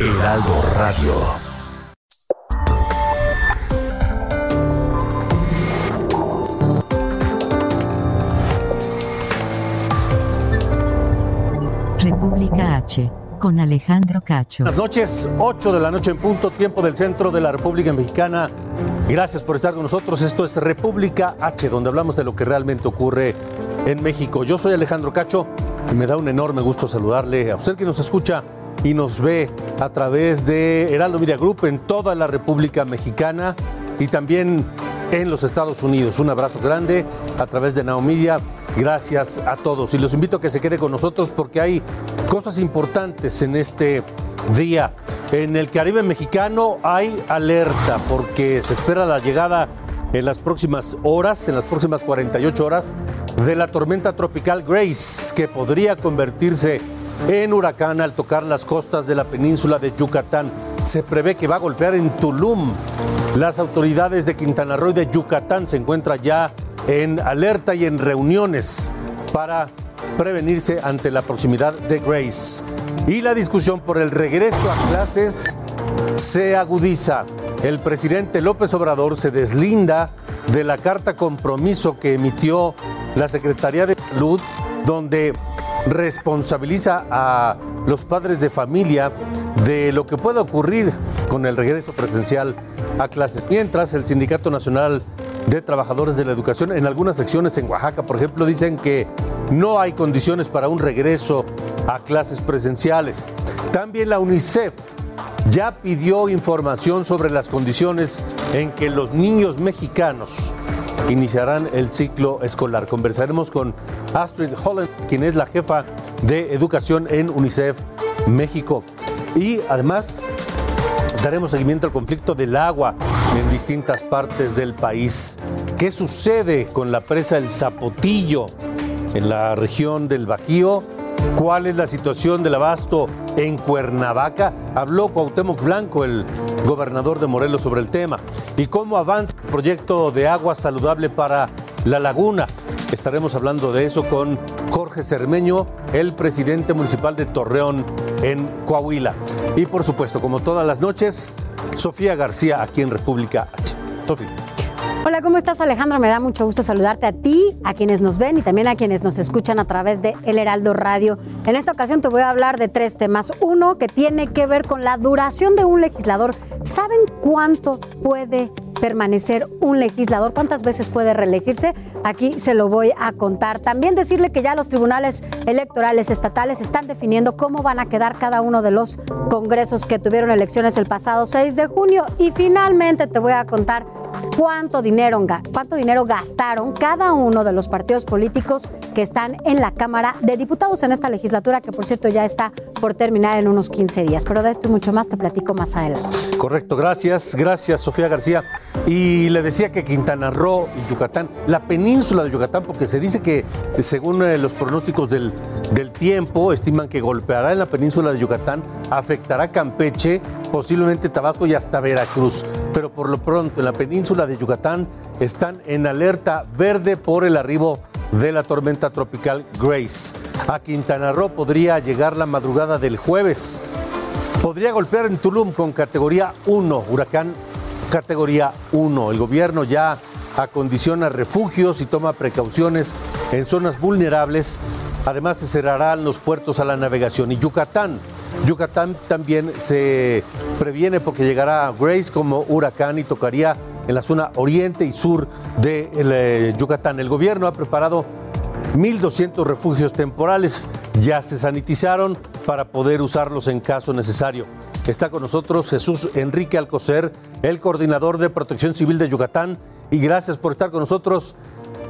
Heraldo Radio. República H, con Alejandro Cacho. Buenas noches, 8 de la noche en punto, tiempo del centro de la República Mexicana. Gracias por estar con nosotros. Esto es República H, donde hablamos de lo que realmente ocurre en México. Yo soy Alejandro Cacho y me da un enorme gusto saludarle a usted que nos escucha y nos ve a través de Heraldo Media Group en toda la República Mexicana y también en los Estados Unidos. Un abrazo grande a través de Naomedia. Gracias a todos y los invito a que se quede con nosotros porque hay cosas importantes en este día. En el Caribe mexicano hay alerta porque se espera la llegada en las próximas horas, en las próximas 48 horas, de la tormenta tropical Grace, que podría convertirse huracán al tocar las costas de la península de Yucatán. Se prevé que va a golpear en Tulum. Las autoridades de Quintana Roo y de Yucatán se encuentran ya en alerta y en reuniones para prevenirse ante la proximidad de Grace. Y la discusión por el regreso a clases se agudiza. El presidente López Obrador se deslinda de la carta compromiso que emitió la Secretaría de Salud, donde responsabiliza a los padres de familia de lo que pueda ocurrir con el regreso presencial a clases. Mientras el Sindicato Nacional de Trabajadores de la Educación en algunas secciones en Oaxaca, por ejemplo, dicen que no hay condiciones para un regreso a clases presenciales. También la UNICEF ya pidió información sobre las condiciones en que los niños mexicanos iniciarán el ciclo escolar. Conversaremos con Astrid Holland, quien es la jefa de educación en UNICEF México. Y además daremos seguimiento al conflicto del agua en distintas partes del país. ¿Qué sucede con la presa El Zapotillo en la región del Bajío? ¿Cuál es la situación del abasto en Cuernavaca? Habló Cuauhtémoc Blanco, el gobernador de Morelos, sobre el tema. ¿Y cómo avanza el proyecto de agua saludable para la laguna? Estaremos hablando de eso con Jorge Cermeño, el presidente municipal de Torreón en Coahuila. Y por supuesto, como todas las noches, Sofía García aquí en República H. Sofía. Hola, ¿cómo estás Alejandro? Me da mucho gusto saludarte a ti, a quienes nos ven y también a quienes nos escuchan a través de El Heraldo Radio. En esta ocasión te voy a hablar de tres temas. Uno que tiene que ver con la duración de un legislador. ¿Saben cuánto puede permanecer un legislador? ¿Cuántas veces puede reelegirse? Aquí se lo voy a contar. También decirle que ya los tribunales electorales estatales están definiendo cómo van a quedar cada uno de los congresos que tuvieron elecciones el pasado 6 de junio. Y finalmente te voy a contar cuánto dinero, cuánto dinero gastaron cada uno de los partidos políticos que están en la Cámara de Diputados en esta legislatura, que por cierto ya está por terminar en unos 15 días. Pero de esto y mucho más te platico más adelante. Correcto, gracias, gracias Sofía García. Y le decía que Quintana Roo y Yucatán, la península de Yucatán, porque se dice que según eh, los pronósticos del, del tiempo, estiman que golpeará en la península de Yucatán, afectará Campeche, posiblemente Tabasco y hasta Veracruz. Pero por lo pronto en la península de Yucatán están en alerta verde por el arribo de la tormenta tropical Grace. A Quintana Roo podría llegar la madrugada del jueves. Podría golpear en Tulum con categoría 1, huracán categoría 1. El gobierno ya acondiciona refugios y toma precauciones en zonas vulnerables. Además, se cerrarán los puertos a la navegación. Y Yucatán, Yucatán también se previene porque llegará Grace como huracán y tocaría en la zona oriente y sur de eh, Yucatán. El gobierno ha preparado 1.200 refugios temporales. Ya se sanitizaron para poder usarlos en caso necesario. Está con nosotros Jesús Enrique Alcocer, el coordinador de Protección Civil de Yucatán. Y gracias por estar con nosotros.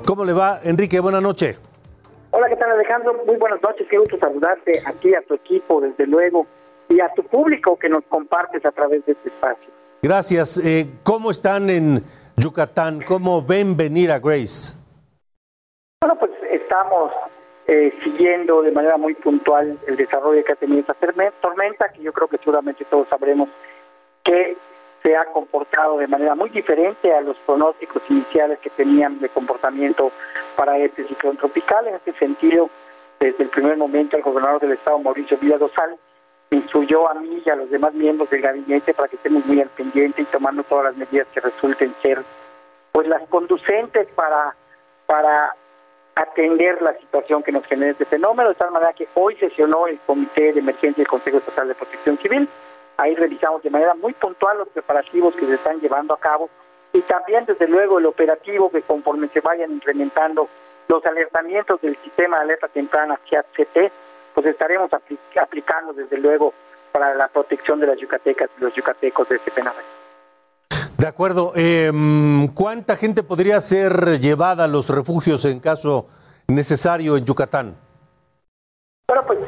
¿Cómo le va, Enrique? Buenas noches. Hola, ¿qué tal Alejandro? Muy buenas noches, qué gusto saludarte aquí a tu equipo, desde luego, y a tu público que nos compartes a través de este espacio. Gracias. Eh, ¿Cómo están en Yucatán? ¿Cómo ven venir a Grace? Bueno, pues estamos eh, siguiendo de manera muy puntual el desarrollo que ha tenido esta tormenta, que yo creo que seguramente todos sabremos que se ha comportado de manera muy diferente a los pronósticos iniciales que tenían de comportamiento para este ciclón tropical. En este sentido, desde el primer momento, el gobernador del estado, Mauricio Villadosal, instruyó a mí y a los demás miembros del gabinete para que estemos muy al pendiente y tomando todas las medidas que resulten ser pues las conducentes para para atender la situación que nos genera este fenómeno, de tal manera que hoy sesionó el Comité de Emergencia del Consejo Estatal de Protección Civil. Ahí revisamos de manera muy puntual los preparativos que se están llevando a cabo y también, desde luego, el operativo que conforme se vayan incrementando los alertamientos del sistema de alerta temprana CAT-CT, pues estaremos aplicando, desde luego, para la protección de las yucatecas y los yucatecos de este fenómeno. De acuerdo. Em, ¿Cuánta gente podría ser llevada a los refugios en caso necesario en Yucatán? Bueno, pues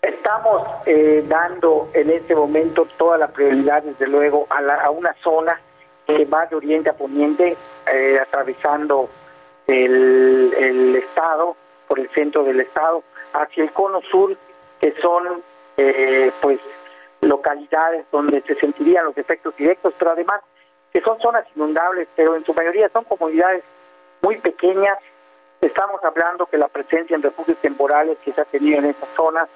estamos eh, dando en este momento toda la prioridad, desde luego, a, una zona que va de oriente a poniente, eh, atravesando el, el, estado, por el centro del estado, hacia el cono sur, que son, eh, pues, localidades donde se sentirían los efectos directos, pero además que son zonas inundables, pero en su mayoría son comunidades muy pequeñas. Estamos hablando que la presencia en refugios temporales que se ha tenido en esas zonas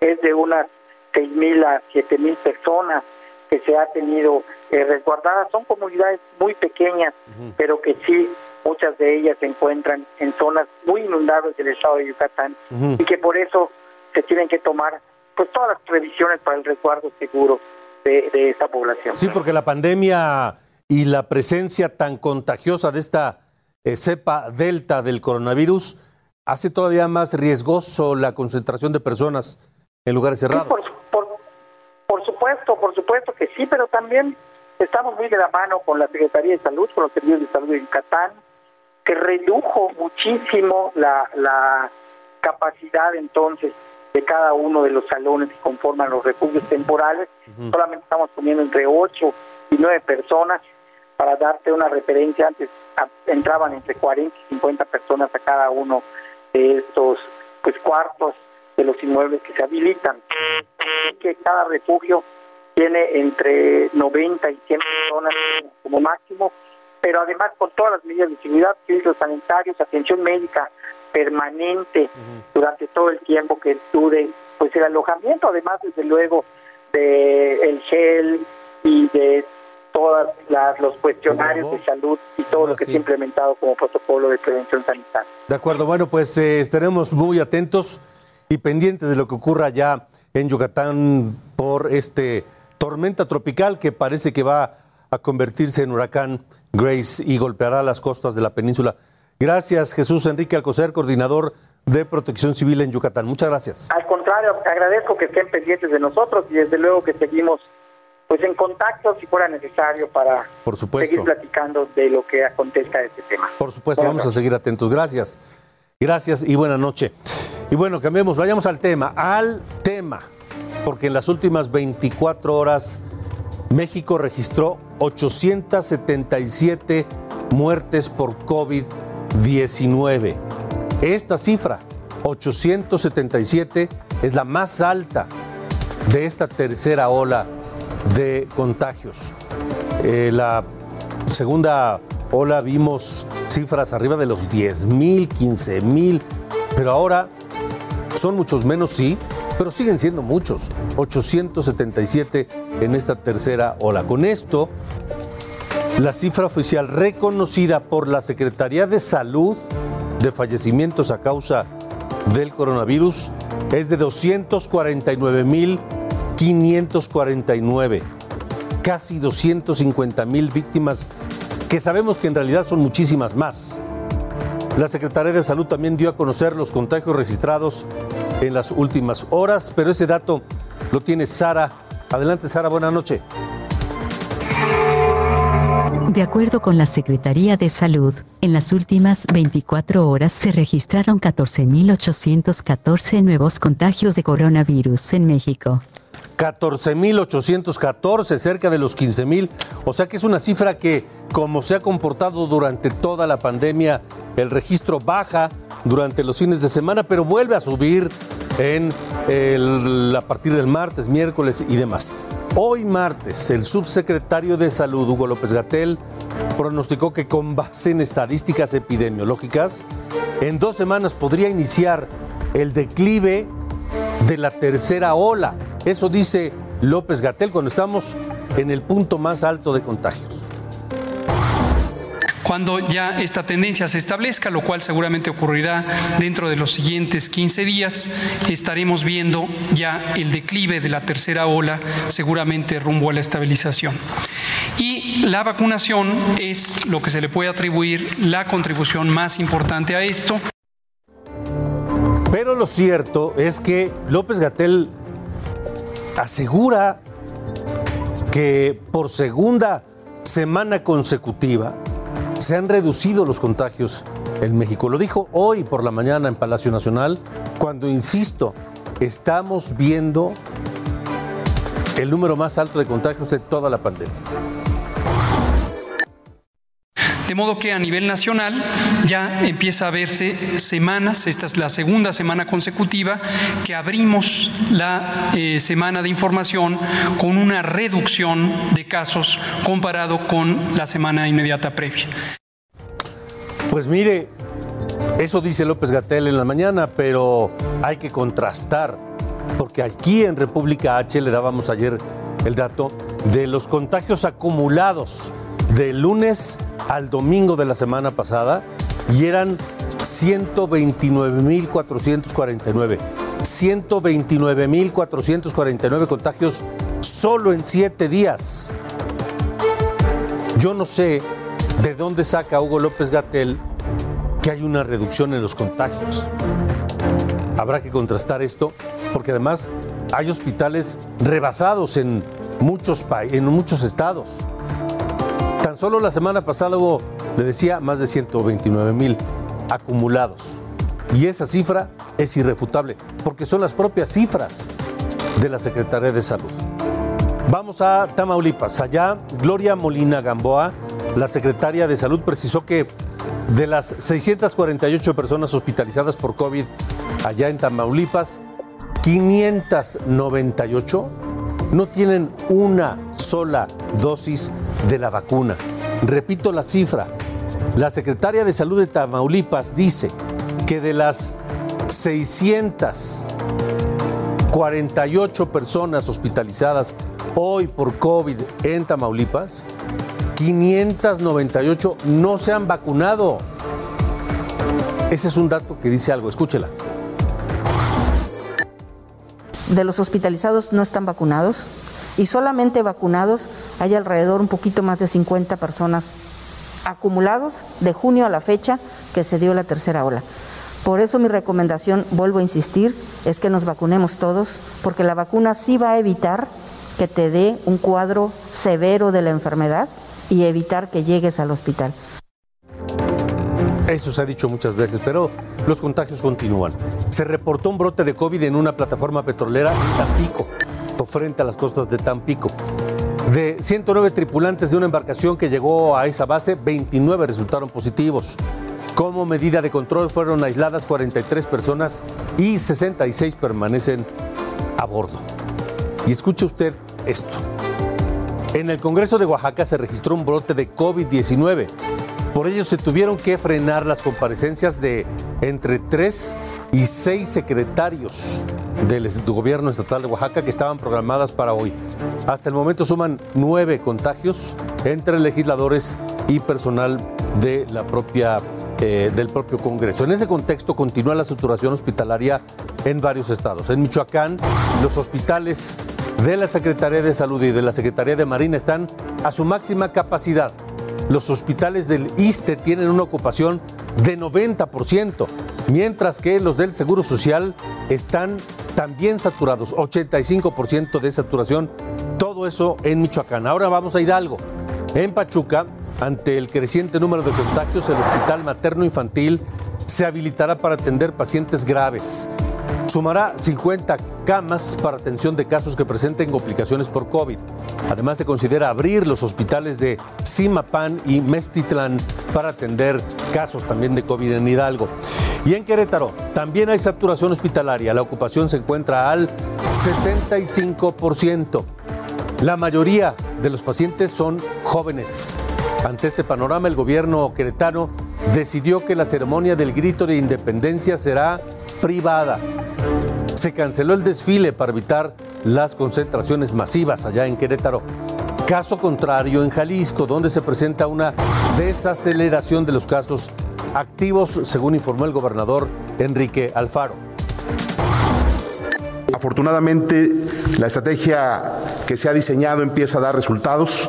es de unas 6.000 a 7.000 personas que se ha tenido eh, resguardadas. Son comunidades muy pequeñas, pero que sí, muchas de ellas se encuentran en zonas muy inundables del estado de Yucatán y que por eso se tienen que tomar pues todas las previsiones para el resguardo seguro de, de esta población. Sí, porque la pandemia y la presencia tan contagiosa de esta eh, cepa delta del coronavirus hace todavía más riesgoso la concentración de personas en lugares cerrados. por, supuesto, por supuesto que sí, pero también estamos muy de la mano con la Secretaría de Salud, con los servicios de salud de Yucatán, que redujo muchísimo la, la capacidad entonces de cada uno de los salones que conforman los refugios temporales. Solamente estamos poniendo entre 8 y 9 personas para darte una referencia, antes entraban entre 40 y 50 personas a cada uno de estos pues cuartos de los inmuebles que se habilitan. Que cada refugio tiene entre 90 y 100 personas como máximo, pero además con todas las medidas de seguridad, filtros sanitarios, atención médica permanente durante todo el tiempo que dure pues el alojamiento, además desde luego de el gel y de todos los cuestionarios de salud y todo lo que se ha implementado como protocolo de prevención sanitaria. De acuerdo, bueno, pues eh, estaremos muy atentos y pendientes de lo que ocurra ya en Yucatán por este tormenta tropical que parece que va a convertirse en huracán Grace y golpeará las costas de la península. Gracias, Jesús Enrique Alcocer, coordinador de Protección Civil en Yucatán. Muchas gracias. Al contrario, agradezco que estén pendientes de nosotros y desde luego que seguimos pues en contacto si fuera necesario para Por supuesto. seguir platicando de lo que acontezca de este tema. Por supuesto, vamos a seguir atentos. Gracias. Gracias y buena noche. Y bueno, cambiemos, vayamos al tema, al tema, porque en las últimas 24 horas México registró 877 muertes por COVID-19. Esta cifra, 877, es la más alta de esta tercera ola de contagios. Eh, la segunda ola vimos cifras arriba de los 10 mil, 15 mil, pero ahora son muchos menos, sí, pero siguen siendo muchos. 877 en esta tercera ola. Con esto, la cifra oficial reconocida por la Secretaría de Salud de fallecimientos a causa del coronavirus es de 249 mil 549, casi 250 mil víctimas, que sabemos que en realidad son muchísimas más. La Secretaría de Salud también dio a conocer los contagios registrados en las últimas horas, pero ese dato lo tiene Sara. Adelante, Sara, buena noche. De acuerdo con la Secretaría de Salud, en las últimas 24 horas se registraron 14.814 nuevos contagios de coronavirus en México. 14.814, cerca de los 15.000. O sea que es una cifra que, como se ha comportado durante toda la pandemia, el registro baja durante los fines de semana, pero vuelve a subir en a partir del martes, miércoles y demás. Hoy martes, el subsecretario de Salud, Hugo López Gatel, pronosticó que con base en estadísticas epidemiológicas, en dos semanas podría iniciar el declive de la tercera ola. Eso dice López Gatel cuando estamos en el punto más alto de contagios. Cuando ya esta tendencia se establezca, lo cual seguramente ocurrirá dentro de los siguientes 15 días, estaremos viendo ya el declive de la tercera ola, seguramente rumbo a la estabilización. Y la vacunación es lo que se le puede atribuir la contribución más importante a esto. Pero lo cierto es que López Gatel asegura que por segunda semana consecutiva se han reducido los contagios en México. Lo dijo hoy por la mañana en Palacio Nacional, cuando, insisto, estamos viendo el número más alto de contagios de toda la pandemia. De modo que a nivel nacional ya empieza a verse semanas, esta es la segunda semana consecutiva, que abrimos la eh, semana de información con una reducción de casos comparado con la semana inmediata previa. Pues mire, eso dice López Gatel en la mañana, pero hay que contrastar, porque aquí en República H le dábamos ayer el dato de los contagios acumulados del lunes al domingo de la semana pasada y eran 129.449. 129.449 contagios solo en siete días. Yo no sé de dónde saca Hugo López Gatel que hay una reducción en los contagios. Habrá que contrastar esto porque además hay hospitales rebasados en muchos, en muchos estados. Tan solo la semana pasada hubo, le decía, más de 129 mil acumulados. Y esa cifra es irrefutable porque son las propias cifras de la Secretaría de Salud. Vamos a Tamaulipas. Allá, Gloria Molina Gamboa, la secretaria de Salud, precisó que de las 648 personas hospitalizadas por COVID allá en Tamaulipas, 598 no tienen una sola dosis de la vacuna. Repito la cifra. La secretaria de Salud de Tamaulipas dice que de las 648 personas hospitalizadas hoy por COVID en Tamaulipas, 598 no se han vacunado. Ese es un dato que dice algo, escúchela. de los hospitalizados no están vacunados y solamente vacunados hay alrededor un poquito más de 50 personas acumulados de junio a la fecha que se dio la tercera ola. Por eso mi recomendación, vuelvo a insistir, es que nos vacunemos todos, porque la vacuna sí va a evitar que te dé un cuadro severo de la enfermedad y evitar que llegues al hospital. Eso se ha dicho muchas veces, pero los contagios continúan. Se reportó un brote de COVID en una plataforma petrolera en Tampico, frente a las costas de Tampico. De 109 tripulantes de una embarcación que llegó a esa base, 29 resultaron positivos. Como medida de control fueron aisladas 43 personas y 66 permanecen a bordo. Y escuche usted esto. En el Congreso de Oaxaca se registró un brote de COVID-19. Por ello se tuvieron que frenar las comparecencias de entre tres y seis secretarios del gobierno estatal de Oaxaca que estaban programadas para hoy. Hasta el momento suman nueve contagios entre legisladores y personal de la propia, eh, del propio Congreso. En ese contexto continúa la saturación hospitalaria en varios estados. En Michoacán, los hospitales de la Secretaría de Salud y de la Secretaría de Marina están a su máxima capacidad. Los hospitales del ISTE tienen una ocupación de 90%, mientras que los del Seguro Social están también saturados, 85% de saturación, todo eso en Michoacán. Ahora vamos a Hidalgo. En Pachuca, Ante el creciente número de contagios, el Hospital Materno Infantil se habilitará para atender pacientes graves. Sumará 50 camas para atención de casos que presenten complicaciones por COVID. Además, se considera abrir los hospitales de Simapán y Mestitlán para atender casos también de COVID en Hidalgo. Y en Querétaro también hay saturación hospitalaria. La ocupación se encuentra al 65%. La mayoría de los pacientes son jóvenes. Ante este panorama, el gobierno queretano decidió que la ceremonia del grito de independencia será privada. Se canceló el desfile para evitar las concentraciones masivas allá en Querétaro. Caso contrario en Jalisco, donde se presenta una desaceleración de los casos activos, según informó el gobernador Enrique Alfaro. Afortunadamente, la estrategia que se ha diseñado empieza a dar resultados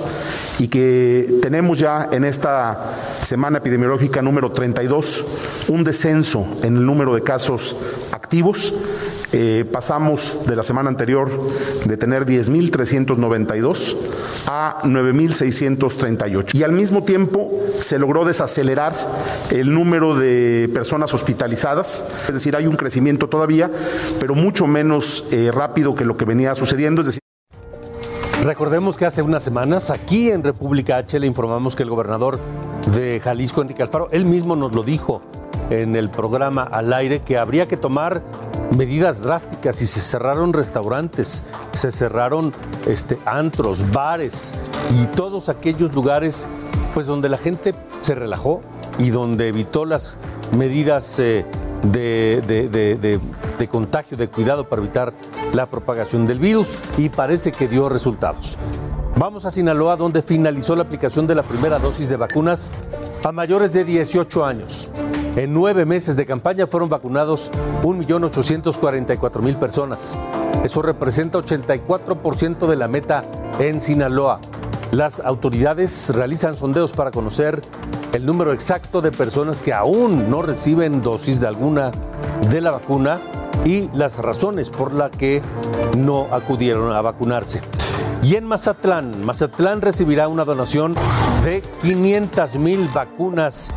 y que tenemos ya en esta semana epidemiológica número 32 un descenso en el número de casos activos. Eh, pasamos de la semana anterior de tener 10.392 a 9.638. Y al mismo tiempo se logró desacelerar el número de personas hospitalizadas, es decir, hay un crecimiento todavía, pero mucho menos eh, rápido que lo que venía sucediendo. Recordemos que hace unas semanas aquí en República H le informamos que el gobernador de Jalisco, Enrique Alfaro, él mismo nos lo dijo en el programa al aire que habría que tomar medidas drásticas y se cerraron restaurantes, se cerraron este, antros, bares y todos aquellos lugares pues donde la gente se relajó y donde evitó las medidas eh, de, de, de, de contagio, de cuidado para evitar la propagación del virus y parece que dio resultados. Vamos a Sinaloa, donde finalizó la aplicación de la primera dosis de vacunas a mayores de 18 años. En nueve meses de campaña fueron vacunados 1.844.000 personas. Eso representa 84% de la meta en Sinaloa. Las autoridades realizan sondeos para conocer el número exacto de personas que aún no reciben dosis de alguna de la vacuna y las razones por las que no acudieron a vacunarse. Y en Mazatlán, Mazatlán recibirá una donación de 500 mil vacunas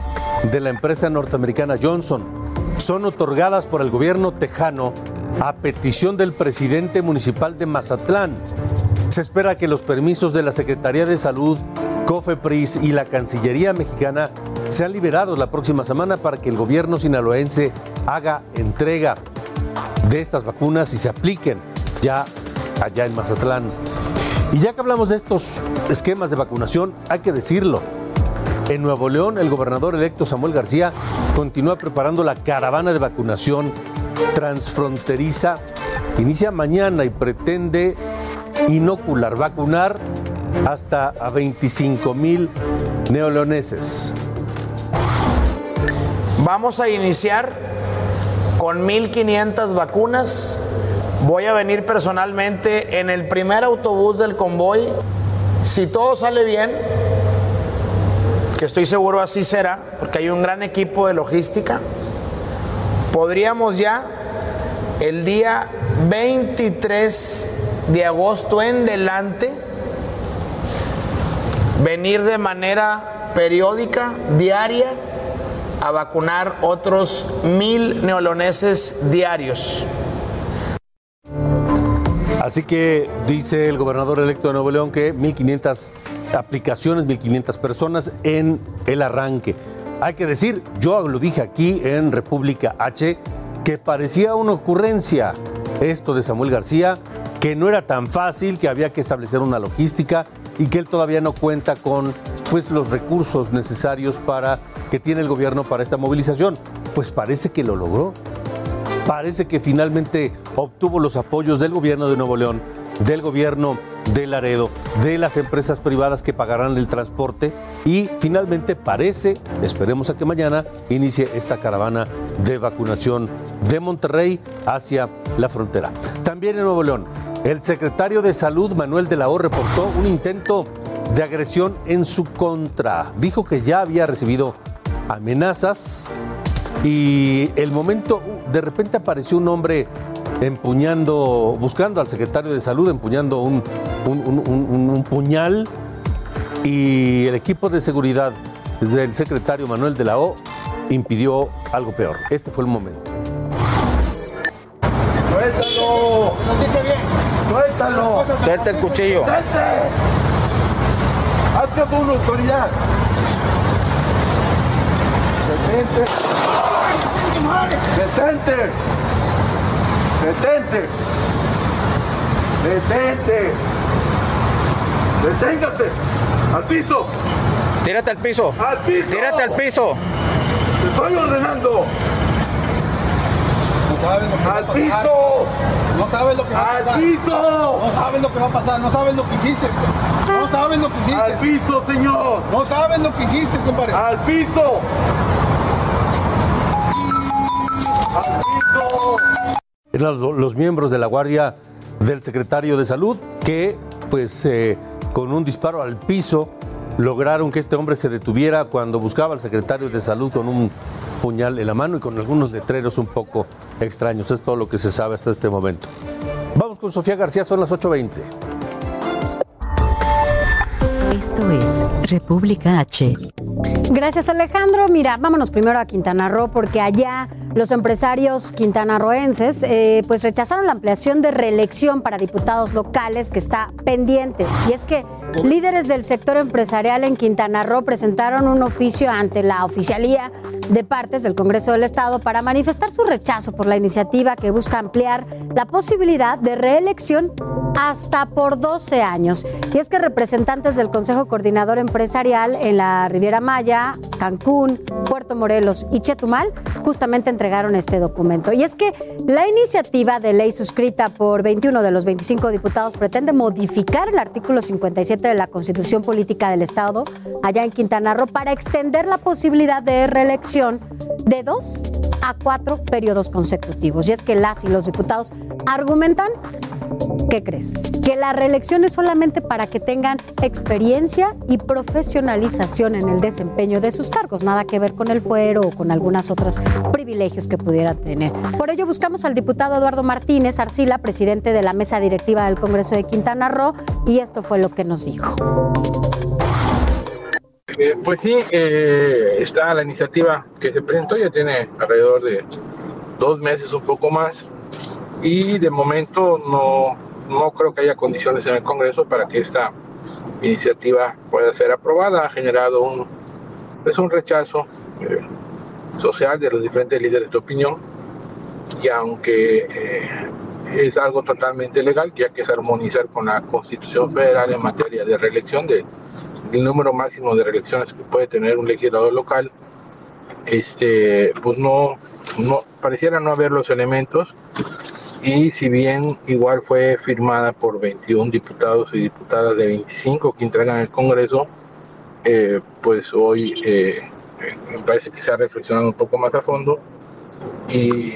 de la empresa norteamericana Johnson. Son otorgadas por el gobierno tejano a petición del presidente municipal de Mazatlán. Se espera que los permisos de la Secretaría de Salud, COFEPRIS y la Cancillería mexicana sean liberados la próxima semana para que el gobierno sinaloense haga entrega de estas vacunas y se apliquen ya allá en Mazatlán. Y ya que hablamos de estos esquemas de vacunación, hay que decirlo. En Nuevo León, el gobernador electo Samuel García continúa preparando la caravana de vacunación transfronteriza. Inicia mañana y pretende inocular, vacunar hasta a 25 mil neoleoneses. Vamos a iniciar con 1.500 vacunas. Voy a venir personalmente en el primer autobús del convoy. Si todo sale bien, que estoy seguro así será, porque hay un gran equipo de logística, podríamos ya el día 23 de agosto en delante venir de manera periódica, diaria, a vacunar otros mil neoloneses diarios. Así que dice el gobernador electo de Nuevo León que 1.500 aplicaciones, 1.500 personas en el arranque. Hay que decir, yo lo dije aquí en República H, que parecía una ocurrencia esto de Samuel García, que no era tan fácil, que había que establecer una logística y que él todavía no cuenta con pues, los recursos necesarios para que tiene el gobierno para esta movilización. Pues parece que lo logró. Parece que finalmente obtuvo los apoyos del gobierno de Nuevo León, del gobierno de Laredo, de las empresas privadas que pagarán el transporte y finalmente parece, esperemos a que mañana inicie esta caravana de vacunación de Monterrey hacia la frontera. También en Nuevo León, el secretario de Salud Manuel de la O reportó un intento de agresión en su contra. Dijo que ya había recibido amenazas y el momento, de repente apareció un hombre empuñando, buscando al secretario de salud, empuñando un, un, puñal y el equipo de seguridad del secretario Manuel de la O impidió algo peor. Este fue el momento. Suelta el cuchillo. ¡Haz caso a una autoridad! ¡Detente! ¡Detente! ¡Detente! ¡Detente! ¡Deténgase! ¡Al piso! Tírate al piso. ¡Al piso! Tírate al piso. ¡Te estoy ordenando! No sabes lo que va a ¡Al pasar. piso! No sabes lo que va a ¡Al pasar. piso! No sabes lo que va a pasar. No sabes lo que hiciste. No sabes lo que hiciste. ¡Al piso, señor! No sabes lo que hiciste, compadre. ¡Al piso! ¡Al piso! Eran los, los miembros de la Guardia del secretario de Salud que, pues, eh, con un disparo al piso, lograron que este hombre se detuviera cuando buscaba al secretario de Salud con un puñal en la mano y con algunos letreros un poco extraños. Es todo lo que se sabe hasta este momento. Vamos con Sofía García, son las 8.20. Esto es República H. Gracias Alejandro. Mira, vámonos primero a Quintana Roo porque allá los empresarios quintanarroenses eh, pues rechazaron la ampliación de reelección para diputados locales que está pendiente. Y es que líderes del sector empresarial en Quintana Roo presentaron un oficio ante la oficialía de partes del Congreso del Estado para manifestar su rechazo por la iniciativa que busca ampliar la posibilidad de reelección hasta por 12 años. Y es que representantes del Consejo Coordinador Empresarial en la Riviera Maya, Cancún, Puerto Morelos y Chetumal justamente entregaron este documento. Y es que la iniciativa de ley suscrita por 21 de los 25 diputados pretende modificar el artículo 57 de la Constitución Política del Estado allá en Quintana Roo para extender la posibilidad de reelección de dos a cuatro periodos consecutivos. Y es que las y los diputados argumentan ¿Qué crees? Que la reelección es solamente para que tengan experiencia y profesionalización en el desempeño de sus cargos, nada que ver con el fuero o con algunas otros privilegios que pudieran tener. Por ello buscamos al diputado Eduardo Martínez Arcila, presidente de la mesa directiva del Congreso de Quintana Roo, y esto fue lo que nos dijo. Eh, pues sí, eh, está la iniciativa que se presentó, ya tiene alrededor de dos meses, un poco más, y de momento no, no creo que haya condiciones en el Congreso para que esta iniciativa pueda ser aprobada. Ha generado un, es un rechazo eh, social de los diferentes líderes de opinión, y aunque eh, es algo totalmente legal, ya que es armonizar con la Constitución Federal en materia de reelección de el número máximo de reelecciones que puede tener un legislador local, este, pues no, no pareciera no haber los elementos. Y si bien igual fue firmada por 21 diputados y diputadas de 25 que entregan el Congreso, eh, pues hoy eh, me parece que se ha reflexionado un poco más a fondo y,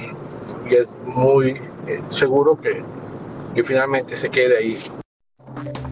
es muy eh, seguro que finalmente se quede ahí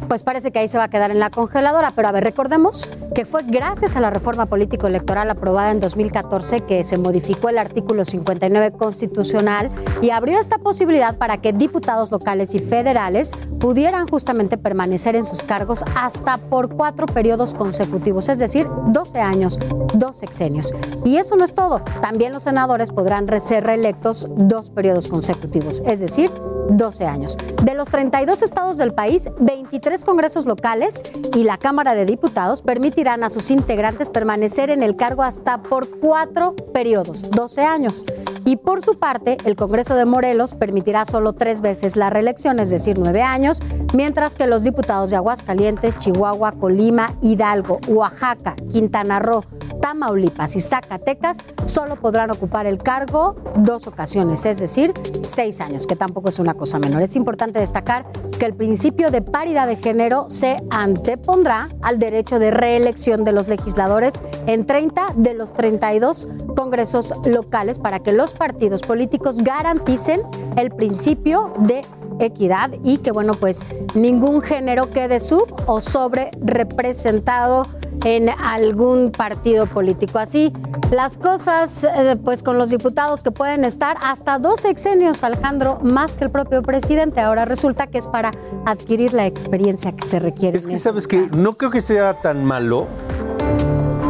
pues parece que ahí se va a quedar en la congeladora. Pero a ver, recordemos que fue gracias a la reforma político-electoral aprobada en 2014 que se modificó el artículo 59 constitucional y abrió esta posibilidad para que diputados locales y federales pudieran justamente permanecer en sus cargos hasta por cuatro periodos consecutivos, es decir, 12 años, dos sexenios. Y eso no es todo. También los senadores podrán ser reelectos dos periodos consecutivos, es decir, 12 años. De los 32 estados del país, 23 congresos locales y la Cámara de Diputados permitirán a sus integrantes permanecer en el cargo hasta por cuatro periodos, 12 años. Y por su parte, el Congreso de Morelos permitirá solo tres veces la reelección, es decir, nueve años, mientras que los diputados de Aguascalientes, Chihuahua, Colima, Hidalgo, Oaxaca, Quintana Roo, Tamaulipas y Zacatecas solo podrán ocupar el cargo dos ocasiones, es decir, seis años, que tampoco es una cosa menor. Es importante destacar que el principio de paridad de género se antepondrá al derecho de reelección de los legisladores en 30 de los 32 congresos locales para que los partidos políticos garanticen el principio de equidad y que, bueno, pues ningún género quede sub o sobre representado en algún partido político. Así, las cosas, eh, pues con los diputados que pueden estar hasta dos sexenios, Alejandro, más que el propio presidente. Ahora resulta que es para adquirir la experiencia que se requiere. Es que sabes que no creo que sea tan malo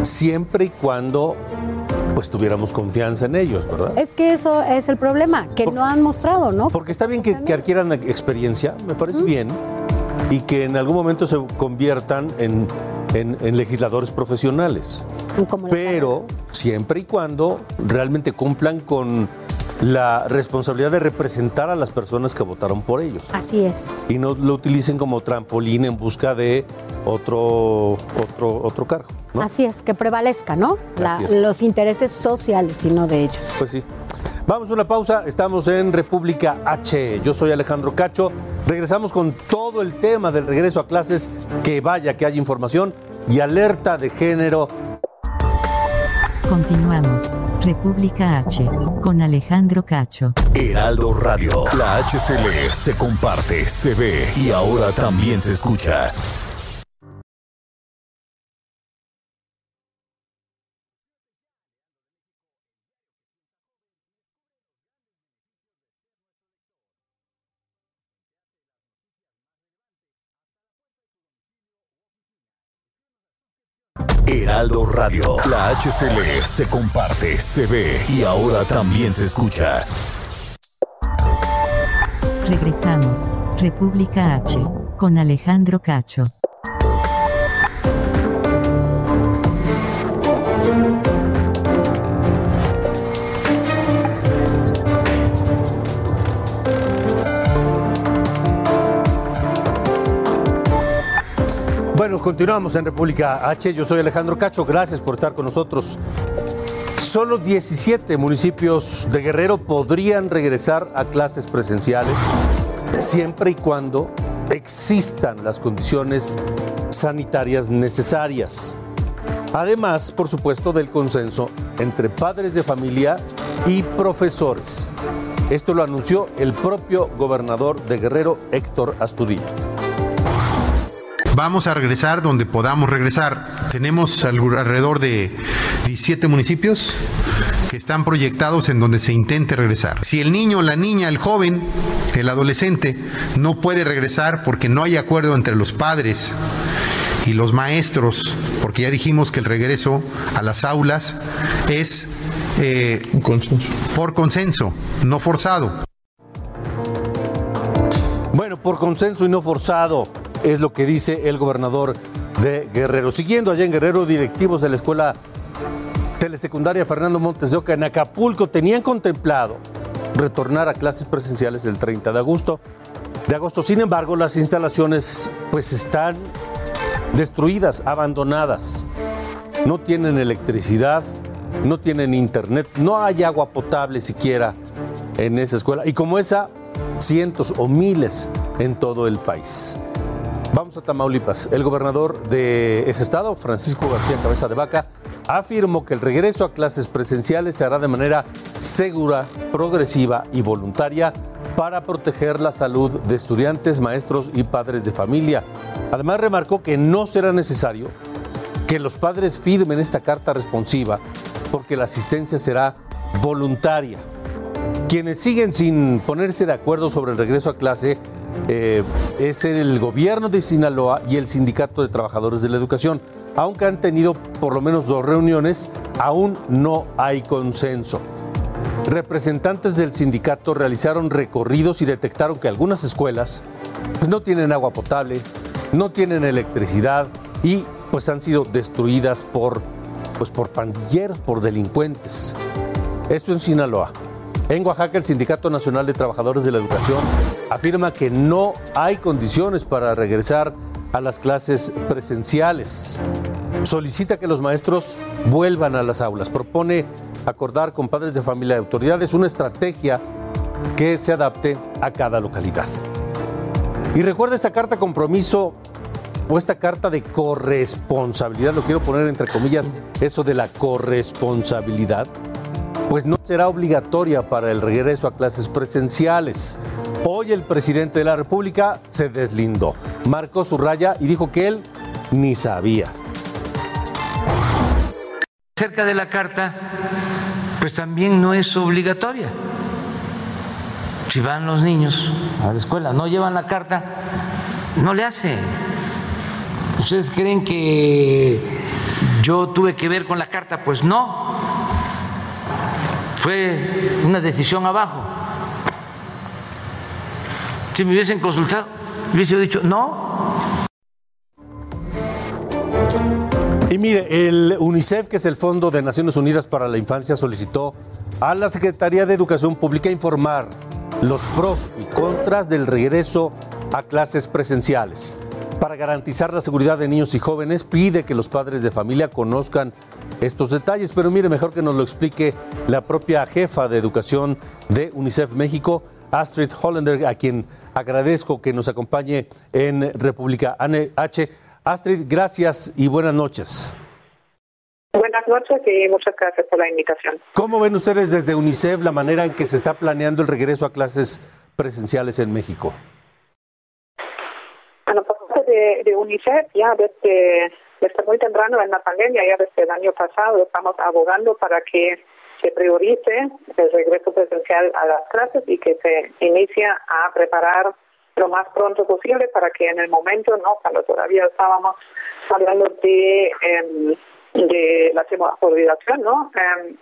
siempre y cuando pues tuviéramos confianza en ellos, ¿verdad? Es que eso es el problema, que no han mostrado, ¿no? Porque está bien que, que adquieran experiencia, me parece bien, y que en algún momento se conviertan en, en- en legisladores profesionales. Pero siempre y cuando realmente cumplan con la responsabilidad de representar a las personas que votaron por ellos Así es. y no lo utilicen como trampolín en busca de otro, otro, otro cargo. ¿no? Así es, que prevalezca, ¿no? La- los intereses sociales y no de ellos. Pues sí. Vamos a una pausa, estamos en República H. Yo soy Alejandro Cacho. Regresamos con todo el tema del regreso a clases, que vaya que haya información y alerta de género. Continuamos. República H. Con Alejandro Cacho. Heraldo Radio. La HCL se comparte, se ve y ahora también se escucha. Heraldo Radio. La HCL se comparte, se ve y ahora también se escucha. Regresamos. República H. Con Alejandro Cacho. Bueno, continuamos en República H. Yo soy Alejandro Cacho. Gracias por estar con nosotros. Solo 17 municipios de Guerrero podrían regresar a clases presenciales siempre y cuando existan las condiciones sanitarias necesarias. Además, por supuesto, del consenso entre padres de familia y profesores. Esto lo anunció el propio gobernador de Guerrero, Héctor Astudillo. Vamos a regresar donde podamos regresar. Tenemos alrededor de 17 municipios que están proyectados en donde se intente regresar. Si el niño, la niña, el joven, el adolescente no puede regresar porque no hay acuerdo entre los padres y los maestros, porque ya dijimos que el regreso a las aulas es eh, por consenso, no forzado. Bueno, por consenso y no forzado, es lo que dice el gobernador de Guerrero. Siguiendo allá en Guerrero, directivos de la escuela telesecundaria Fernando Montes de Oca en Acapulco tenían contemplado retornar a clases presenciales el 30 de agosto. De agosto, sin embargo, las instalaciones pues están destruidas, abandonadas. No tienen electricidad, no tienen internet, no hay agua potable siquiera en esa escuela. Y como esa, cientos o miles en todo el país. Vamos a Tamaulipas. El gobernador de ese estado, Francisco García Cabeza de Vaca, afirmó que el regreso a clases presenciales se hará de manera segura, progresiva y voluntaria para proteger la salud de estudiantes, maestros y padres de familia. Además, remarcó que no será necesario que los padres firmen esta carta responsiva porque la asistencia será voluntaria. Quienes siguen sin ponerse de acuerdo sobre el regreso a clase eh, es el gobierno de Sinaloa y el Sindicato de Trabajadores de la Educación. Aunque han tenido por lo menos dos reuniones, aún no hay consenso. Representantes del sindicato realizaron recorridos y detectaron que algunas escuelas pues, no tienen agua potable, no tienen electricidad y pues han sido destruidas por, pues, por pandilleros, por delincuentes. Esto en Sinaloa. En Oaxaca, el Sindicato Nacional de Trabajadores de la Educación afirma que no hay condiciones para regresar a las clases presenciales. Solicita que los maestros vuelvan a las aulas. Propone acordar con padres de familia y autoridades una estrategia que se adapte a cada localidad. Y recuerda esta carta compromiso o esta carta de corresponsabilidad, lo quiero poner entre comillas, eso de la corresponsabilidad, pues no será obligatoria para el regreso a clases presenciales. Hoy el presidente de la República se deslindó, marcó su raya y dijo que él ni sabía. Cerca de la carta, pues también no es obligatoria. Si van los niños a la escuela, no llevan la carta, no le hace. ¿Ustedes creen que yo tuve que ver con la carta? Pues no. Fue una decisión abajo. Si me hubiesen consultado, hubiese dicho no. Y mire, el UNICEF, que es el Fondo de Naciones Unidas para la Infancia, solicitó a la Secretaría de Educación Pública informar los pros y contras del regreso a clases presenciales. Para garantizar la seguridad de niños y jóvenes, pide que los padres de familia conozcan estos detalles, pero mire, mejor que nos lo explique la propia jefa de educación de UNICEF México, Astrid Hollander, a quien agradezco que nos acompañe en República H. Astrid, gracias y buenas noches. Buenas noches y muchas gracias por la invitación. ¿Cómo ven ustedes desde UNICEF la manera en que se está planeando el regreso a clases presenciales en México? Bueno, por parte de, de UNICEF, ya desde, desde muy temprano en la pandemia, ya desde el año pasado, estamos abogando para que se priorice el regreso presencial a las clases y que se inicie a preparar lo más pronto posible para que en el momento, no cuando todavía estábamos hablando de de la semaforización, ¿no?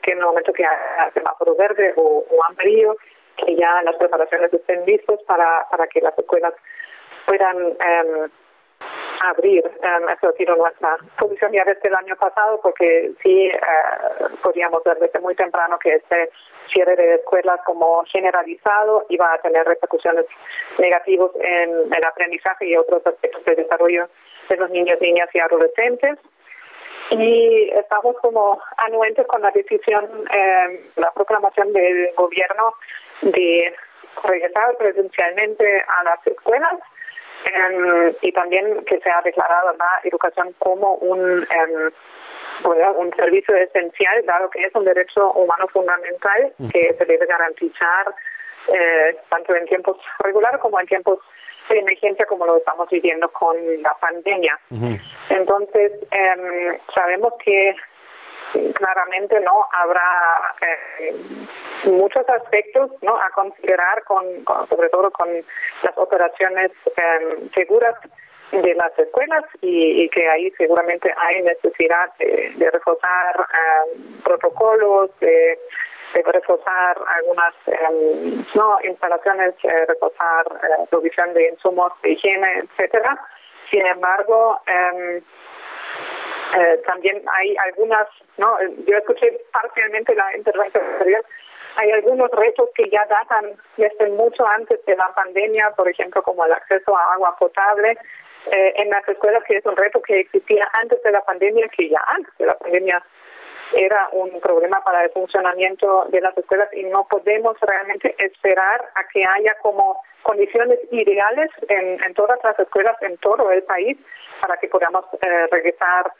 que en el momento que haya semáforo verde o, o, amarillo, que ya las preparaciones estén listas para, para que las escuelas puedan abrir. Um, eso ha sido nuestra posición ya desde el año pasado, porque sí podíamos ver desde muy temprano que este cierre de escuelas como generalizado iba a tener repercusiones negativas en el aprendizaje y otros aspectos del desarrollo de los niños, niñas y adolescentes. Y estamos como anuentes con la decisión, eh, la proclamación del gobierno de regresar presencialmente a las escuelas um, y también que se ha declarado la educación como un um, un servicio esencial, dado que es un derecho humano fundamental que se debe garantizar eh, tanto en tiempos regulares como en tiempos de emergencia como lo estamos viviendo con la pandemia. Entonces, eh, sabemos que claramente no habrá eh, muchos aspectos no a considerar con, sobre todo con las operaciones eh, seguras de las escuelas y, que ahí seguramente hay necesidad de, reforzar eh, protocolos de, reforzar algunas no instalaciones reforzar provisión de insumos de higiene etcétera. Sin embargo eh, también hay algunas, no, yo escuché parcialmente la intervención anterior, hay algunos retos que ya datan desde mucho antes de la pandemia, por ejemplo, como el acceso a agua potable eh, en las escuelas, que es un reto que existía antes de la pandemia, que ya antes de la pandemia era un problema para el funcionamiento de las escuelas y no podemos realmente esperar a que haya como condiciones ideales en, en todas las escuelas en todo el país para que podamos eh, regresar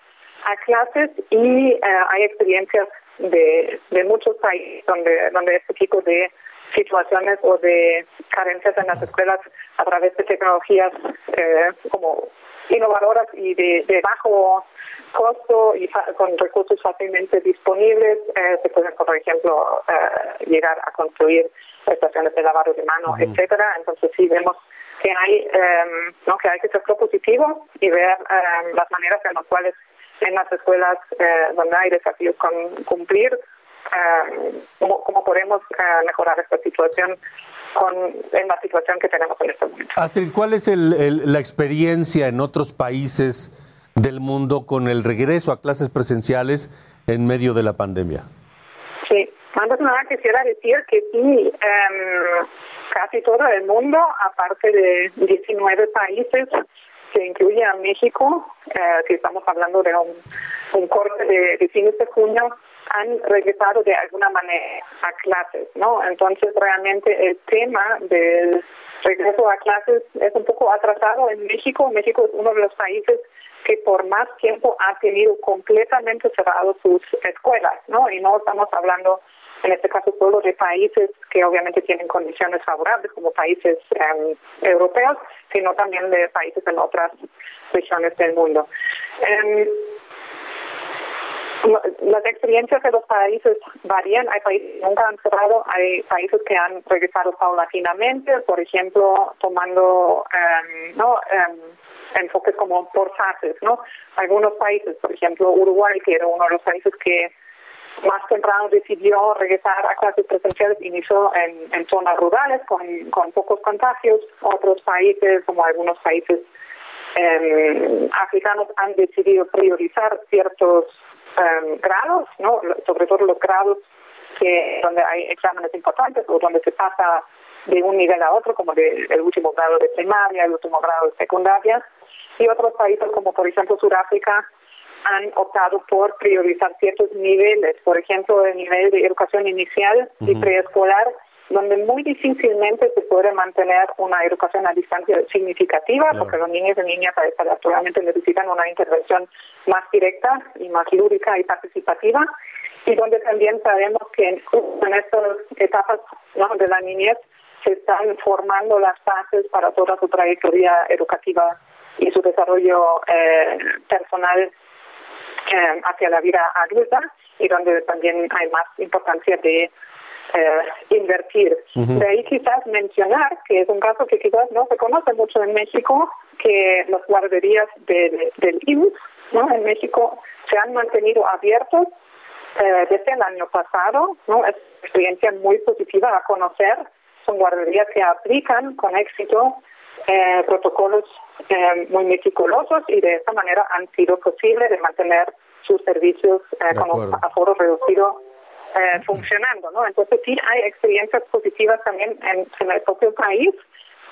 a clases y eh, hay experiencias de, de muchos países donde, donde este tipo de situaciones o de carencias en las escuelas a través de tecnologías eh, como innovadoras y de, de, bajo costo y con recursos fácilmente disponibles eh, se pueden por ejemplo llegar a construir estaciones de lavado de mano etcétera. Entonces sí vemos que hay no que hay que ser propositivo y ver las maneras en las cuales en las escuelas eh, donde hay desafíos con cumplir, eh, cómo, cómo, podemos eh, mejorar esta situación con, en la situación que tenemos en este momento. Astrid, ¿cuál es el, el, la experiencia en otros países del mundo con el regreso a clases presenciales en medio de la pandemia? Sí, antes de nada quisiera decir que sí, eh, casi todo el mundo, aparte de 19 países, que incluye a México, eh, que estamos hablando de un, corte de, de fines de junio, han regresado de alguna manera a clases, ¿no? Entonces realmente el tema del regreso a clases es un poco atrasado en México. México es uno de los países que por más tiempo ha tenido completamente cerrado sus escuelas, ¿no? Y no estamos hablando en este caso solo de países que obviamente tienen condiciones favorables como países um, europeos, sino también de países en otras regiones del mundo. Um, Las experiencias de los países varían. Hay países que nunca han cerrado, hay países que han regresado paulatinamente, por ejemplo, tomando em, no em, enfoques como por fases. ¿no? Algunos países, por ejemplo, Uruguay, que era uno de los países que más temprano decidió regresar a clases presenciales, inició en, en zonas rurales con, con pocos contagios. Otros países, como algunos países eh, africanos han decidido priorizar ciertos eh, grados, ¿no? sobre todo los grados que donde hay exámenes importantes o donde se pasa de un nivel a otro, como de, el último grado de primaria, el último grado de secundaria, y otros países como por ejemplo Sudáfrica han optado por priorizar ciertos niveles, por ejemplo el nivel de educación inicial y preescolar donde muy difícilmente se puede mantener una educación a distancia significativa, porque los niños y niñas actualmente necesitan una intervención más directa y más lúdica y participativa, y donde también sabemos que en, estas etapas de la niñez se están formando las bases para toda su trayectoria educativa y su desarrollo eh, personal eh, hacia la vida adulta y donde también hay más importancia de eh, invertir. De ahí quizás mencionar que es un caso que quizás no se conoce mucho en México, que las guarderías del IMSS ¿no? en México se han mantenido abiertos eh, desde el año pasado, ¿no? Es una experiencia muy positiva a conocer. Son guarderías que aplican con éxito eh, protocolos eh, muy meticulosos y de esta manera han sido posible de mantener sus servicios con aforo reducido eh, funcionando, ¿no? Entonces sí hay experiencias positivas también en, el propio país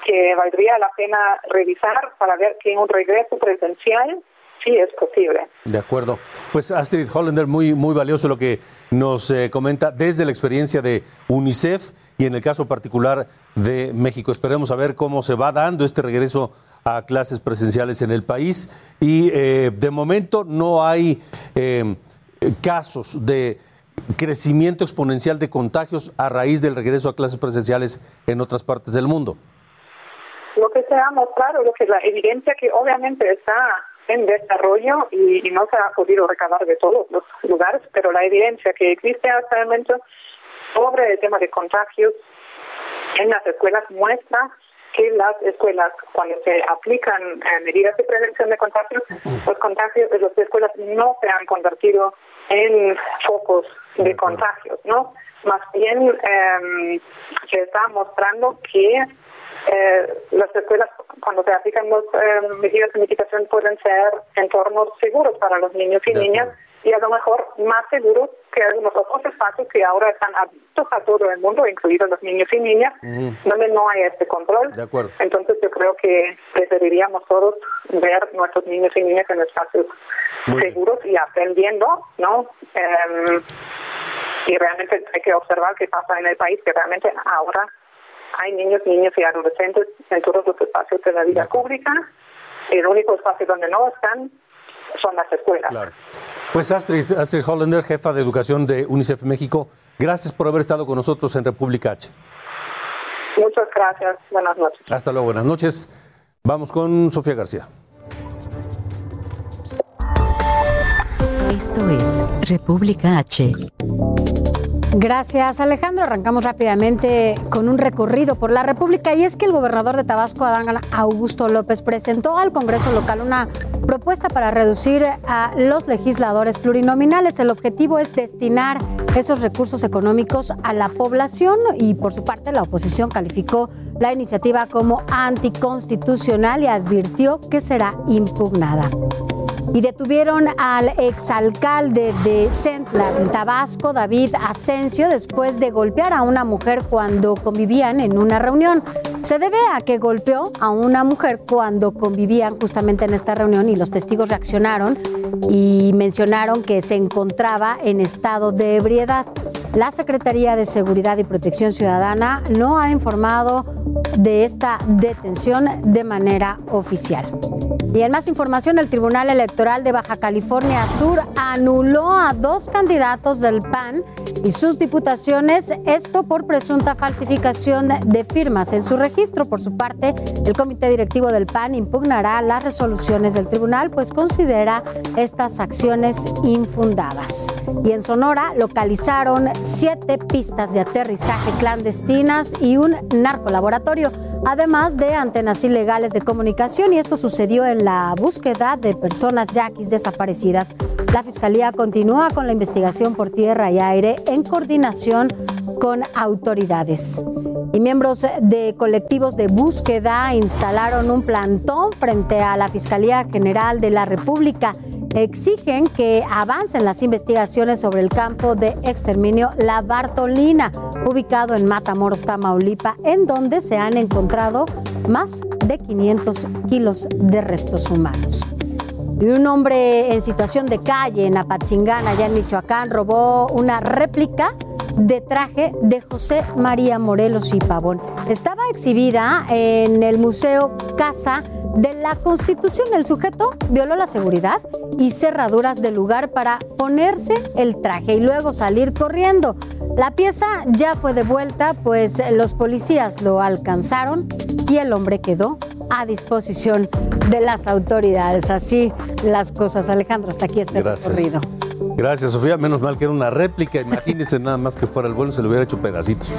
que valdría la pena revisar para ver que un regreso presencial sí es posible. De acuerdo. Pues Astrid Hollander, muy, muy valioso lo que nos eh, comenta desde la experiencia de UNICEF y en el caso particular de México. Esperemos a ver cómo se va dando este regreso a clases presenciales en el país y eh, de momento no hay casos de crecimiento exponencial de contagios a raíz del regreso a clases presenciales en otras partes del mundo? Lo que se ha mostrado, lo que la evidencia que obviamente está en desarrollo y, no se ha podido recabar de todos los lugares, pero la evidencia que existe hasta el momento sobre el tema de contagios en las escuelas muestra que las escuelas, cuando se aplican eh, medidas de prevención de contagios, los contagios de las escuelas no se han convertido en focos de contagios, ¿no? Más bien eh, se está mostrando que eh, las escuelas, cuando se aplican las eh, medidas de mitigación, pueden ser entornos seguros para los niños y niñas y a lo mejor más seguros que algunos otros espacios que ahora están abiertos a todo el mundo, incluidos los niños y niñas, donde no hay este control. De acuerdo. Entonces yo creo que preferiríamos todos ver nuestros niños y niñas en espacios seguros y aprendiendo, ¿no? Em, y realmente hay que observar qué pasa en el país, que realmente ahora hay niños, niñas y adolescentes en todos los espacios de la vida pública. El único espacio donde no están son las escuelas. Claro. Pues Astrid, Astrid Hollander, jefa de educación de UNICEF México, gracias por haber estado con nosotros en República H. Muchas gracias. Buenas noches. Hasta luego. Buenas noches. Vamos con Sofía García. Esto es República H. Gracias Alejandro. Arrancamos rápidamente con un recorrido por la República y es que el gobernador de Tabasco, Adán Augusto López, presentó al Congreso local una propuesta para reducir a los legisladores plurinominales. El objetivo es destinar esos recursos económicos a la población y por su parte la oposición calificó la iniciativa como anticonstitucional y advirtió que será impugnada y detuvieron al exalcalde de Centla, Tabasco, David Asensio, después de golpear a una mujer cuando convivían en una reunión. Se debe a que golpeó a una mujer cuando convivían justamente en esta reunión y los testigos reaccionaron y mencionaron que se encontraba en estado de ebriedad. La Secretaría de Seguridad y Protección Ciudadana no ha informado de esta detención de manera oficial. Y en más información, el Tribunal Electoral de Baja California Sur anuló a dos candidatos del PAN y sus diputaciones, esto por presunta falsificación de firmas en su registro. Por su parte, el Comité Directivo del PAN impugnará las resoluciones del tribunal, pues considera estas acciones infundadas. Y en Sonora localizaron siete pistas de aterrizaje clandestinas y un narcolaboratorio además de antenas ilegales de comunicación y esto sucedió en la búsqueda de personas yaquis desaparecidas. La Fiscalía continúa con la investigación por tierra y aire en coordinación con autoridades. Y miembros de colectivos de búsqueda instalaron un plantón frente a la Fiscalía General de la República exigen que avancen las investigaciones sobre el campo de exterminio La Bartolina, ubicado en Matamoros, Tamaulipa, en donde se han encontrado más de 500 kilos de restos humanos. Y un hombre en situación de calle en Apachingán, allá en Michoacán, robó una réplica de traje de José María Morelos y Pavón. Estaba exhibida en el Museo Casa de la Constitución. El sujeto violó la seguridad y cerraduras del lugar para ponerse el traje y luego salir corriendo. La pieza ya fue devuelta, pues los policías lo alcanzaron y el hombre quedó a disposición de las autoridades. Así las cosas, Alejandro. Hasta aquí este Gracias. recorrido. Gracias, Sofía. Menos mal que era una réplica. Imagínense nada más que fuera el vuelo, se lo hubiera hecho pedacitos.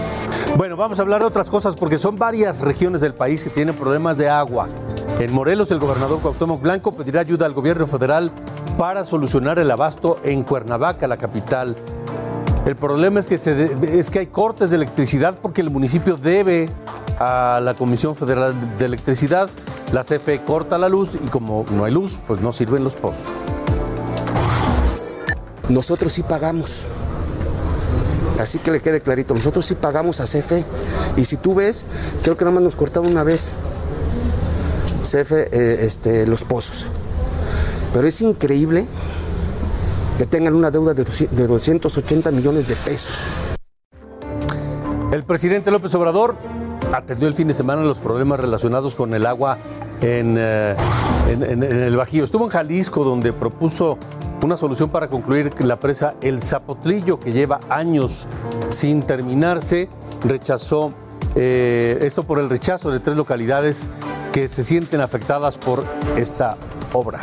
Bueno, vamos a hablar de otras cosas porque son varias regiones del país que tienen problemas de agua. En Morelos, el gobernador Cuauhtémoc Blanco pedirá ayuda al gobierno federal para solucionar el abasto en Cuernavaca, la capital. El problema es que, es que hay cortes de electricidad porque el municipio debe a la Comisión Federal de Electricidad. La CFE corta la luz y como no hay luz, pues no sirven los pozos. Nosotros sí pagamos. Así que le quede clarito, nosotros sí pagamos a CFE. Y si tú ves, creo que nada más nos cortaron una vez CFE eh, este, los pozos. Pero es increíble que tengan una deuda de 200 de 280 millones de pesos. El presidente López Obrador atendió el fin de semana los problemas relacionados con el agua en, eh, el Bajío. Estuvo en Jalisco donde propuso una solución para concluir la presa El Zapotlillo, que lleva años sin terminarse. Rechazó eh, esto por el rechazo de tres localidades que se sienten afectadas por esta obra.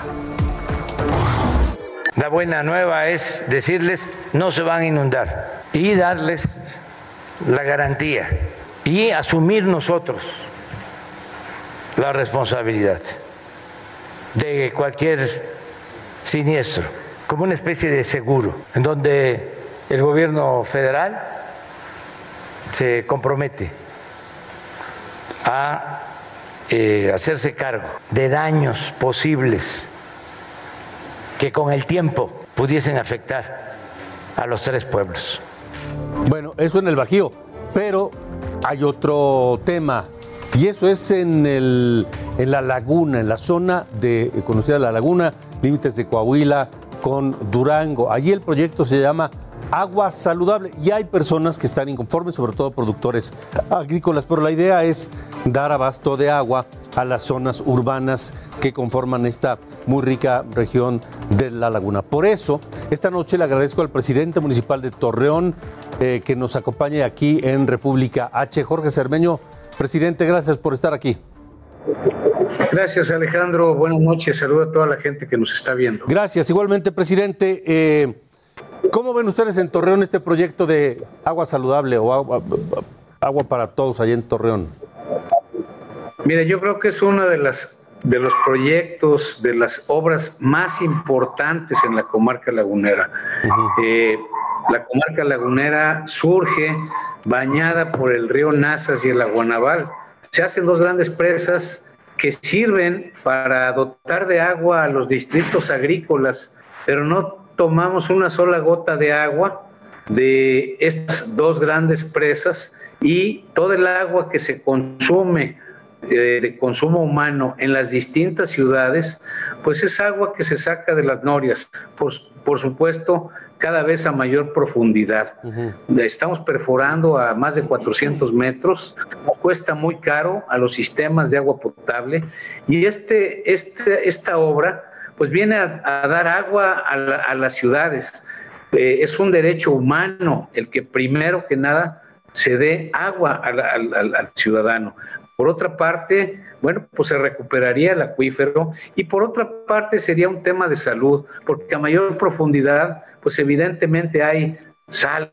La buena nueva es decirles no se van a inundar y darles la garantía y asumir nosotros la responsabilidad de cualquier siniestro, como una especie de seguro, en donde el gobierno federal se compromete a eh, hacerse cargo de daños posibles que con el tiempo pudiesen afectar a los tres pueblos. Bueno, eso en el Bajío, pero hay otro tema y eso es en, el, en la laguna, en la zona de conocida la laguna, límites de Coahuila con Durango. Allí el proyecto se llama Agua Saludable y hay personas que están inconformes, sobre todo productores agrícolas, pero la idea es dar abasto de agua a las zonas urbanas que conforman esta muy rica región de la laguna. Por eso, esta noche le agradezco al presidente municipal de Torreón eh, que nos acompañe aquí en República H. Jorge Cermeño, presidente, gracias por estar aquí. Gracias Alejandro, buenas noches, saludo a toda la gente que nos está viendo. Gracias. Igualmente, presidente, eh, ¿cómo ven ustedes en Torreón este proyecto de agua saludable o agua, agua para todos allá en Torreón? Mire, yo creo que es uno de las de los proyectos, de las obras más importantes en la comarca lagunera. Eh, la comarca lagunera surge bañada por el río Nazas y el Aguanaval. Se hacen dos grandes presas que sirven para dotar de agua a los distritos agrícolas, pero no tomamos una sola gota de agua de estas dos grandes presas y todo el agua que se consume eh, de consumo humano en las distintas ciudades, pues es agua que se saca de las norias, por, por supuesto, cada vez a mayor profundidad. Estamos perforando a más de 400 metros, cuesta muy caro a los sistemas de agua potable y este, este, esta obra pues viene a, dar agua a, las ciudades. Eh, es un derecho humano el que primero que nada se dé agua al ciudadano. Por otra parte, bueno, pues se recuperaría el acuífero y por otra parte sería un tema de salud, porque a mayor profundidad, pues evidentemente hay sal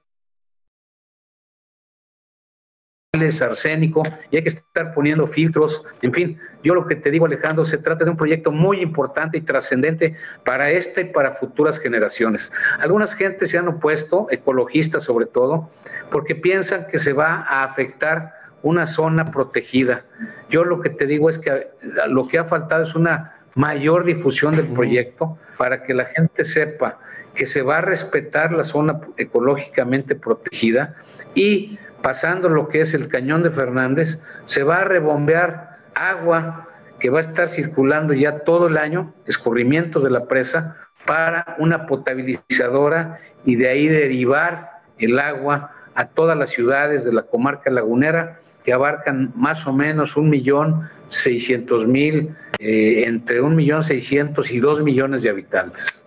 arsénico y hay que estar poniendo filtros. En fin, yo lo que te digo Alejandro, se trata de un proyecto muy importante y trascendente para esta y para futuras generaciones. Algunas gentes se han opuesto, ecologistas sobre todo, porque piensan que se va a afectar una zona protegida. Yo lo que te digo es que lo que ha faltado es una mayor difusión del proyecto para que la gente sepa que se va a respetar la zona ecológicamente protegida y pasando lo que es el cañón de Fernández, se va a rebombear agua que va a estar circulando ya todo el año, escurrimientos de la presa, para una potabilizadora y de ahí derivar el agua a todas las ciudades de la comarca lagunera que abarcan más o menos un millón seiscientos mil, eh, entre un millón seiscientos y dos millones de habitantes.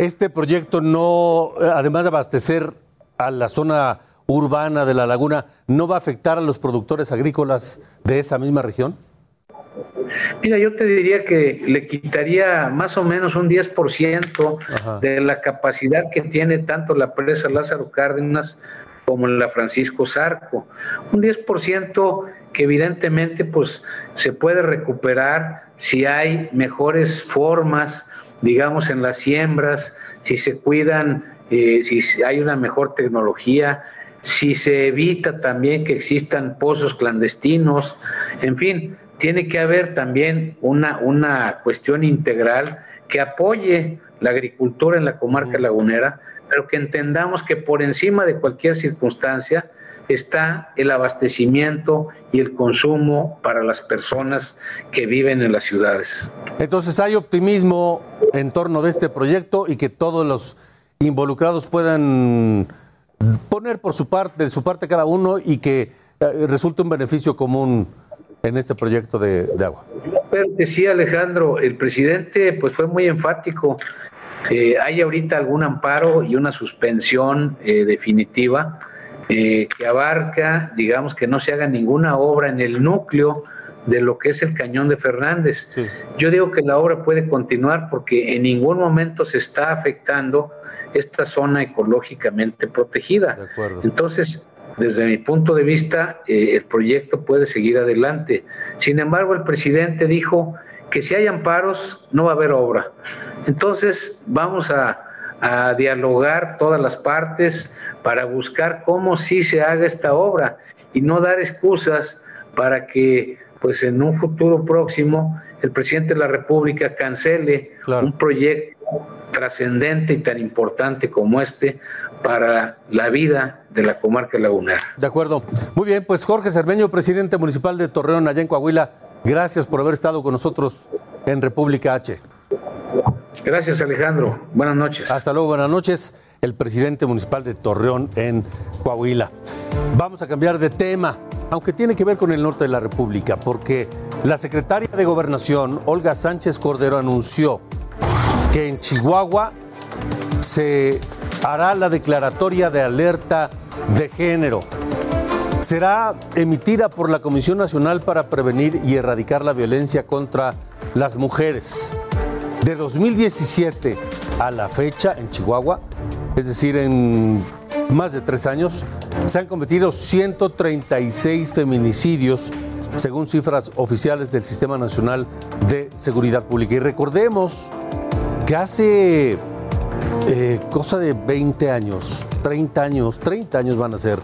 Este proyecto no, además de abastecer a la zona urbana de la laguna, ¿no va a afectar a los productores agrícolas de esa misma región? Mira, yo te diría que le quitaría más o menos un 10% de la capacidad que tiene tanto la presa Lázaro Cárdenas como la Francisco Zarco. Un 10% que evidentemente pues se puede recuperar si hay mejores formas, digamos, en las siembras, si se cuidan, eh, si hay una mejor tecnología, si se evita también que existan pozos clandestinos, en fin, tiene que haber también una, una cuestión integral que apoye la agricultura en la comarca lagunera, pero que entendamos que por encima de cualquier circunstancia está el abastecimiento y el consumo para las personas que viven en las ciudades. Entonces hay optimismo en torno de este proyecto y que todos los involucrados puedan poner por su parte, de su parte cada uno y que eh, resulte un beneficio común en este proyecto de, agua. Pero decía Alejandro, el presidente pues fue muy enfático eh, hay ahorita algún amparo y una suspensión eh, definitiva eh, que abarca, digamos, que no se haga ninguna obra en el núcleo de lo que es el cañón de Fernández. Yo digo que la obra puede continuar porque en ningún momento se está afectando esta zona ecológicamente protegida. Entonces, desde mi punto de vista, el proyecto puede seguir adelante. Sin embargo, el presidente dijo que si hay amparos, no va a haber obra. Entonces vamos a, dialogar todas las partes para buscar cómo sí se haga esta obra y no dar excusas para que pues en un futuro próximo el presidente de la República cancele un proyecto trascendente y tan importante como este para la vida de la comarca lagunera. De acuerdo. Muy bien, pues Jorge Cermeño, presidente municipal de Torreón, allá en Coahuila, gracias por haber estado con nosotros en República H. Gracias, Alejandro. Buenas noches. Hasta luego, buenas noches. El presidente municipal de Torreón en Coahuila. Vamos a cambiar de tema, aunque tiene que ver con el norte de la República, porque la secretaria de Gobernación, Olga Sánchez Cordero, anunció que en Chihuahua se hará la declaratoria de alerta de género. Será emitida por la Comisión Nacional para Prevenir y Erradicar la Violencia contra las Mujeres. De 2017 a la fecha en Chihuahua, es decir, en más de tres años, se han cometido 136 feminicidios, según cifras oficiales del Sistema Nacional de Seguridad Pública. Y recordemos que hace eh, cosa de 20 años, 30 años, 30 años van a ser,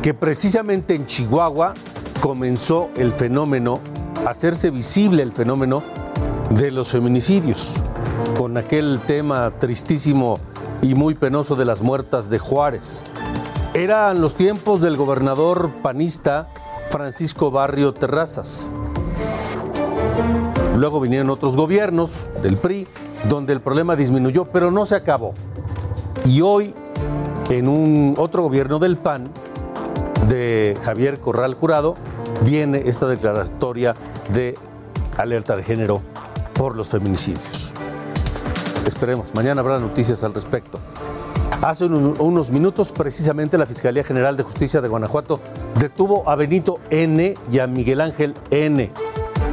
que precisamente en Chihuahua comenzó el fenómeno, a hacerse visible el fenómeno de los feminicidios, con aquel tema tristísimo y muy penoso de las muertas de Juárez. Eran los tiempos del gobernador panista Francisco Barrio Terrazas. Luego vinieron otros gobiernos del PRI donde el problema disminuyó, pero no se acabó. Y hoy, en un otro gobierno del PAN, de Javier Corral Jurado, viene esta declaratoria de alerta de género por los feminicidios. Esperemos, mañana habrá noticias al respecto. Hace unos minutos, precisamente, la Fiscalía General de Justicia de Guanajuato detuvo a Benito N. y a Miguel Ángel N.,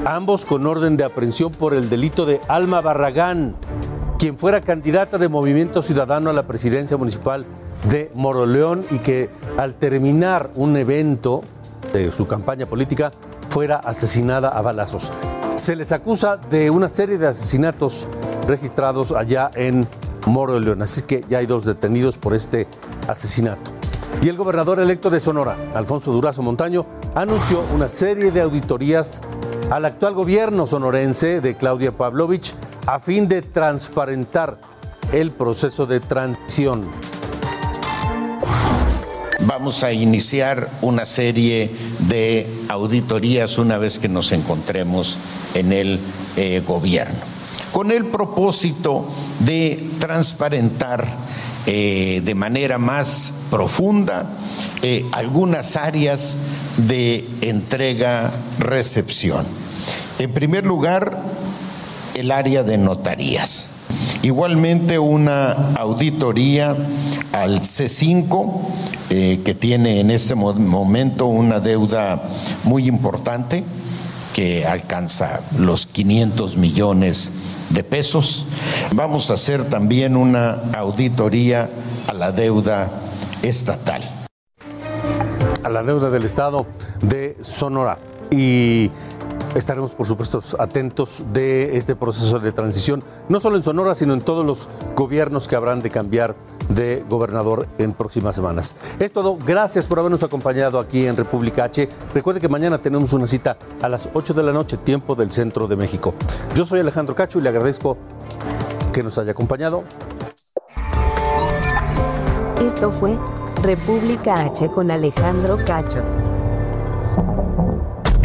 ambos con orden de aprehensión por el delito de Alma Barragán, quien fuera candidata de Movimiento Ciudadano a la presidencia municipal de Moroleón y que al terminar un evento de su campaña política fuera asesinada a balazos. Se les acusa de una serie de asesinatos registrados allá en Moroleón, así que ya hay dos detenidos por este asesinato. Y el gobernador electo de Sonora, Alfonso Durazo Montaño, anunció una serie de auditorías al actual gobierno sonorense de Claudia Pavlovich a fin de transparentar el proceso de transición. Vamos a iniciar una serie de auditorías una vez que nos encontremos en el eh, gobierno, con el propósito de transparentar eh, de manera más profunda eh, algunas áreas de entrega-recepción. En primer lugar, el área de notarías. Igualmente una auditoría al C5, eh, que tiene en este momento una deuda muy importante, que alcanza los 500 millones de pesos. Vamos a hacer también una auditoría a la deuda estatal. A la deuda del Estado de Sonora. Y estaremos, por supuesto, atentos de este proceso de transición, no solo en Sonora, sino en todos los gobiernos que habrán de cambiar de gobernador en próximas semanas. Es todo. Gracias por habernos acompañado aquí en República H. Recuerde que mañana tenemos una cita a las 8 de la noche, tiempo del centro de México. Yo soy Alejandro Cacho y le agradezco que nos haya acompañado. Esto fue República H con Alejandro Cacho.